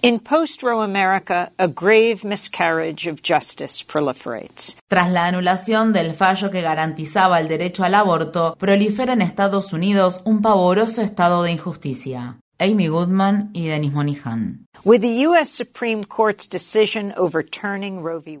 In post-Roe America, a grave miscarriage of justice proliferates. Tras la anulación del fallo que garantizaba el derecho al aborto, prolifera en Estados Unidos un pavoroso estado de injusticia. Amy Goodman y Denis Monihan.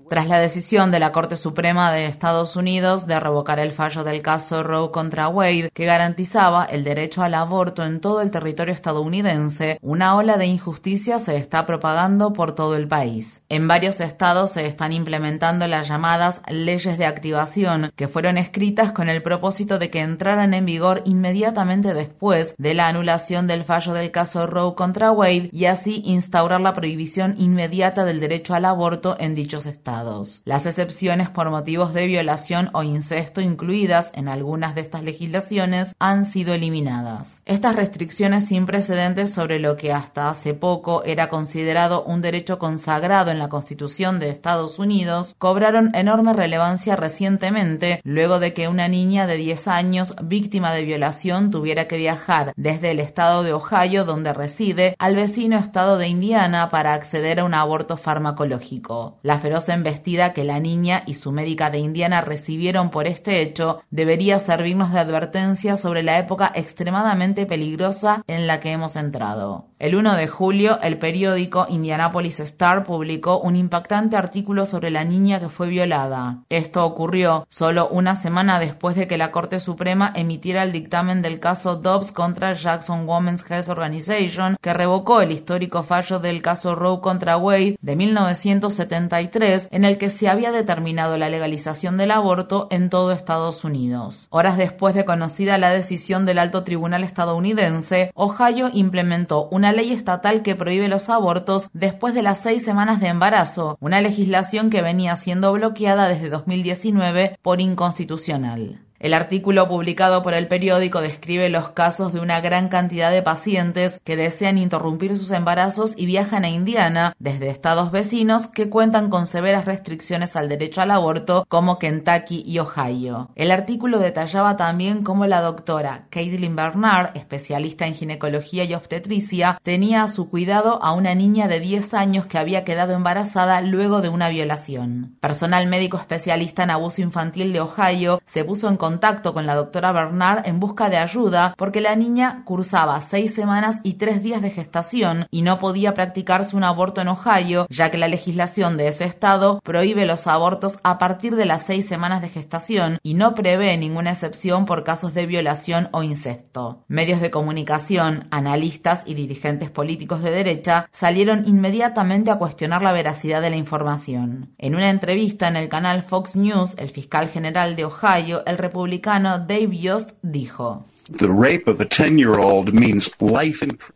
Tras la decisión de la Corte Suprema de Estados Unidos de revocar el fallo del caso Roe contra Wade que garantizaba el derecho al aborto en todo el territorio estadounidense, una ola de injusticia se está propagando por todo el país. En varios estados se están implementando las llamadas leyes de activación que fueron escritas con el propósito de que entraran en vigor inmediatamente después de la anulación del fallo del caso Roe contra Wade y así instaurar la prohibición inmediata del derecho al aborto en dichos estados. Las excepciones por motivos de violación o incesto incluidas en algunas de estas legislaciones han sido eliminadas. Estas restricciones sin precedentes sobre lo que hasta hace poco era considerado un derecho consagrado en la Constitución de Estados Unidos cobraron enorme relevancia recientemente luego de que una niña de 10 años víctima de violación tuviera que viajar desde el estado de Ohio donde reside al vecino estado de Indiana para acceder a un aborto farmacológico. La feroz embestida que la niña y su médica de Indiana recibieron por este hecho debería servirnos de advertencia sobre la época extremadamente peligrosa en la que hemos entrado. El 1 de julio, el periódico Indianapolis Star publicó un impactante artículo sobre la niña que fue violada. Esto ocurrió solo una semana después de que la Corte Suprema emitiera el dictamen del caso Dobbs contra Jackson Women's Health Organization, que revocó el histórico fallo del caso Roe contra Wade de 1973, en el que se había determinado la legalización del aborto en todo Estados Unidos. Horas después de conocida la decisión del alto tribunal estadounidense, Ohio implementó una ley estatal que prohíbe los abortos después de las seis semanas de embarazo, una legislación que venía siendo bloqueada desde 2019 por inconstitucional. El artículo publicado por el periódico describe los casos de una gran cantidad de pacientes que desean interrumpir sus embarazos y viajan a Indiana desde estados vecinos que cuentan con severas restricciones al derecho al aborto como Kentucky y Ohio. El artículo detallaba también cómo la doctora Caitlin Bernard, especialista en ginecología y obstetricia, tenía a su cuidado a una niña de 10 años que había quedado embarazada luego de una violación. Personal médico especialista en abuso infantil de Ohio se puso en contacto con la doctora Bernard en busca de ayuda porque la niña cursaba seis semanas y tres días de gestación y no podía practicarse un aborto en Ohio, ya que la legislación de ese estado prohíbe los abortos a partir de las seis semanas de gestación y no prevé ninguna excepción por casos de violación o incesto. Medios de comunicación, analistas y dirigentes políticos de derecha salieron inmediatamente a cuestionar la veracidad de la información. En una entrevista en el canal Fox News, el fiscal general de Ohio, el republicano Dave Yost dijo.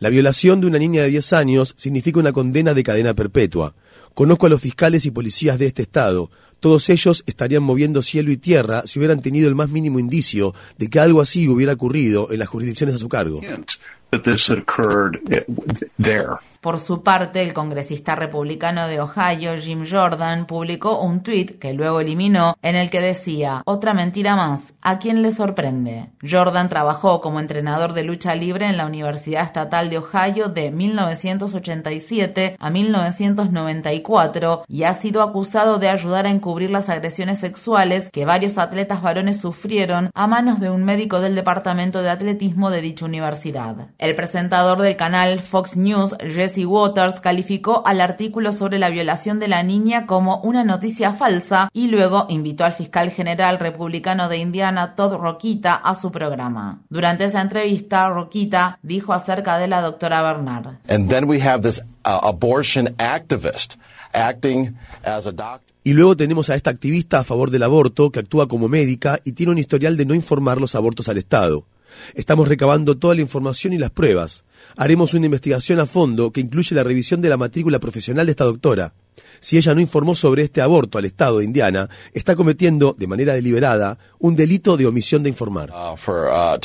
La violación de una niña de 10 años significa una condena de cadena perpetua. Conozco a los fiscales y policías de este estado. Todos ellos estarían moviendo cielo y tierra si hubieran tenido el más mínimo indicio de que algo así hubiera ocurrido en las jurisdicciones a su cargo. Por su parte, el congresista republicano de Ohio, Jim Jordan, publicó un tuit que luego eliminó en el que decía, otra mentira más, ¿a quién le sorprende? Jordan trabajó como entrenador de lucha libre en la Universidad Estatal de Ohio de 1987 a 1994 y ha sido acusado de ayudar a encubrir las agresiones sexuales que varios atletas varones sufrieron a manos de un médico del Departamento de Atletismo de dicha universidad. El presentador del canal Fox News, Jesse Waters, calificó al artículo sobre la violación de la niña como una noticia falsa y luego invitó al fiscal general republicano de Indiana, Todd Roquita, a su programa. Durante esa entrevista, Roquita dijo acerca de la doctora Bernard. Y luego tenemos a esta activista a favor del aborto que actúa como médica y tiene un historial de no informar los abortos al Estado. Estamos recabando toda la información y las pruebas. Haremos una investigación a fondo que incluye la revisión de la matrícula profesional de esta doctora. Si ella no informó sobre este aborto al Estado de Indiana, está cometiendo, de manera deliberada, un delito de omisión de informar. Uh, uh,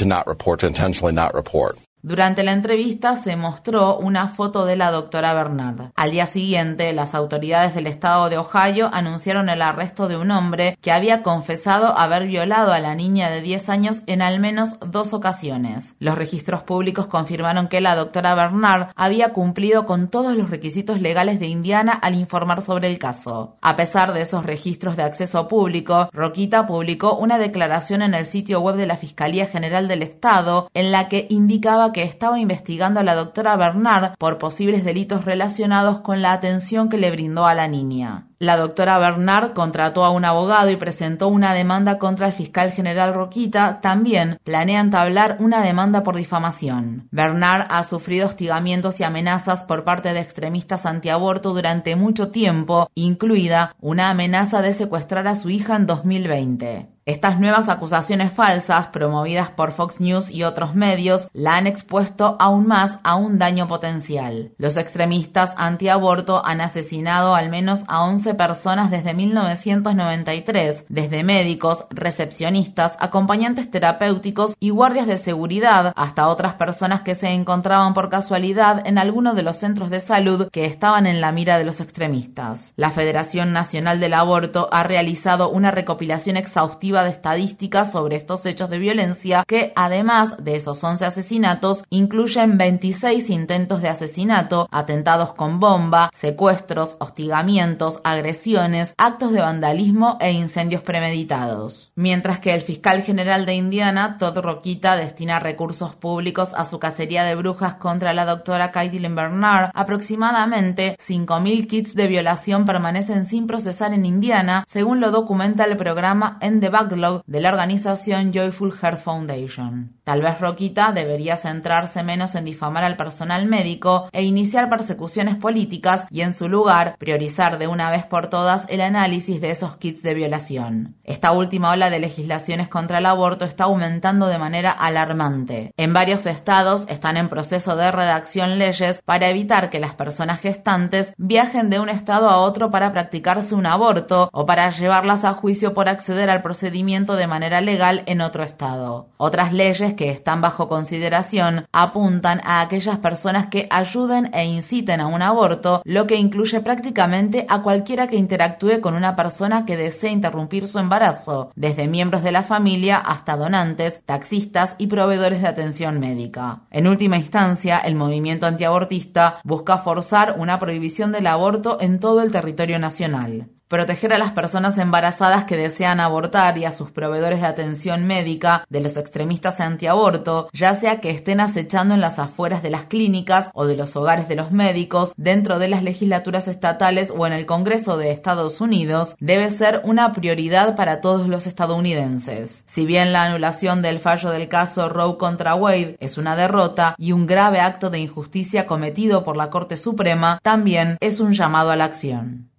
Durante la entrevista se mostró una foto de la doctora Bernard. Al día siguiente, las autoridades del estado de Ohio anunciaron el arresto de un hombre que había confesado haber violado a la niña de 10 años en al menos dos ocasiones. Los registros públicos confirmaron que la doctora Bernard había cumplido con todos los requisitos legales de Indiana al informar sobre el caso. A pesar de esos registros de acceso público, Roquita publicó una declaración en el sitio web de la Fiscalía General del Estado en la que indicaba que que estaba investigando a la doctora Bernard por posibles delitos relacionados con la atención que le brindó a la niña. La doctora Bernard contrató a un abogado y presentó una demanda contra el fiscal general Roquita. También planea entablar una demanda por difamación. Bernard ha sufrido hostigamientos y amenazas por parte de extremistas antiaborto durante mucho tiempo, incluida una amenaza de secuestrar a su hija en 2020. Estas nuevas acusaciones falsas, promovidas por Fox News y otros medios, la han expuesto aún más a un daño potencial. Los extremistas antiaborto han asesinado al menos a 11 personas desde 1993, desde médicos, recepcionistas, acompañantes terapéuticos y guardias de seguridad, hasta otras personas que se encontraban por casualidad en alguno de los centros de salud que estaban en la mira de los extremistas. La Federación Nacional del Aborto ha realizado una recopilación exhaustiva de estadísticas sobre estos hechos de violencia que, además de esos 11 asesinatos, incluyen 26 intentos de asesinato, atentados con bomba, secuestros, hostigamientos, agresiones, actos de vandalismo e incendios premeditados. Mientras que el fiscal general de Indiana, Todd Roquita, destina recursos públicos a su cacería de brujas contra la doctora Caitlin Bernard, aproximadamente 5.000 kits de violación permanecen sin procesar en Indiana, según lo documenta el programa En the de la organización Joyful Heart Foundation. Tal vez Roquita debería centrarse menos en difamar al personal médico e iniciar persecuciones políticas y en su lugar priorizar de una vez por todas el análisis de esos kits de violación. Esta última ola de legislaciones contra el aborto está aumentando de manera alarmante. En varios estados están en proceso de redacción leyes para evitar que las personas gestantes viajen de un estado a otro para practicarse un aborto o para llevarlas a juicio por acceder al procedimiento de manera legal en otro estado. Otras leyes que están bajo consideración apuntan a aquellas personas que ayuden e inciten a un aborto, lo que incluye prácticamente a cualquiera que interactúe con una persona que desee interrumpir su embarazo, desde miembros de la familia hasta donantes, taxistas y proveedores de atención médica. En última instancia, el movimiento antiabortista busca forzar una prohibición del aborto en todo el territorio nacional. Proteger a las personas embarazadas que desean abortar y a sus proveedores de atención médica de los extremistas antiaborto, ya sea que estén acechando en las afueras de las clínicas o de los hogares de los médicos, dentro de las legislaturas estatales o en el Congreso de Estados Unidos, debe ser una prioridad para todos los estadounidenses. Si bien la anulación del fallo del caso Roe contra Wade es una derrota y un grave acto de injusticia cometido por la Corte Suprema, también es un llamado a la acción.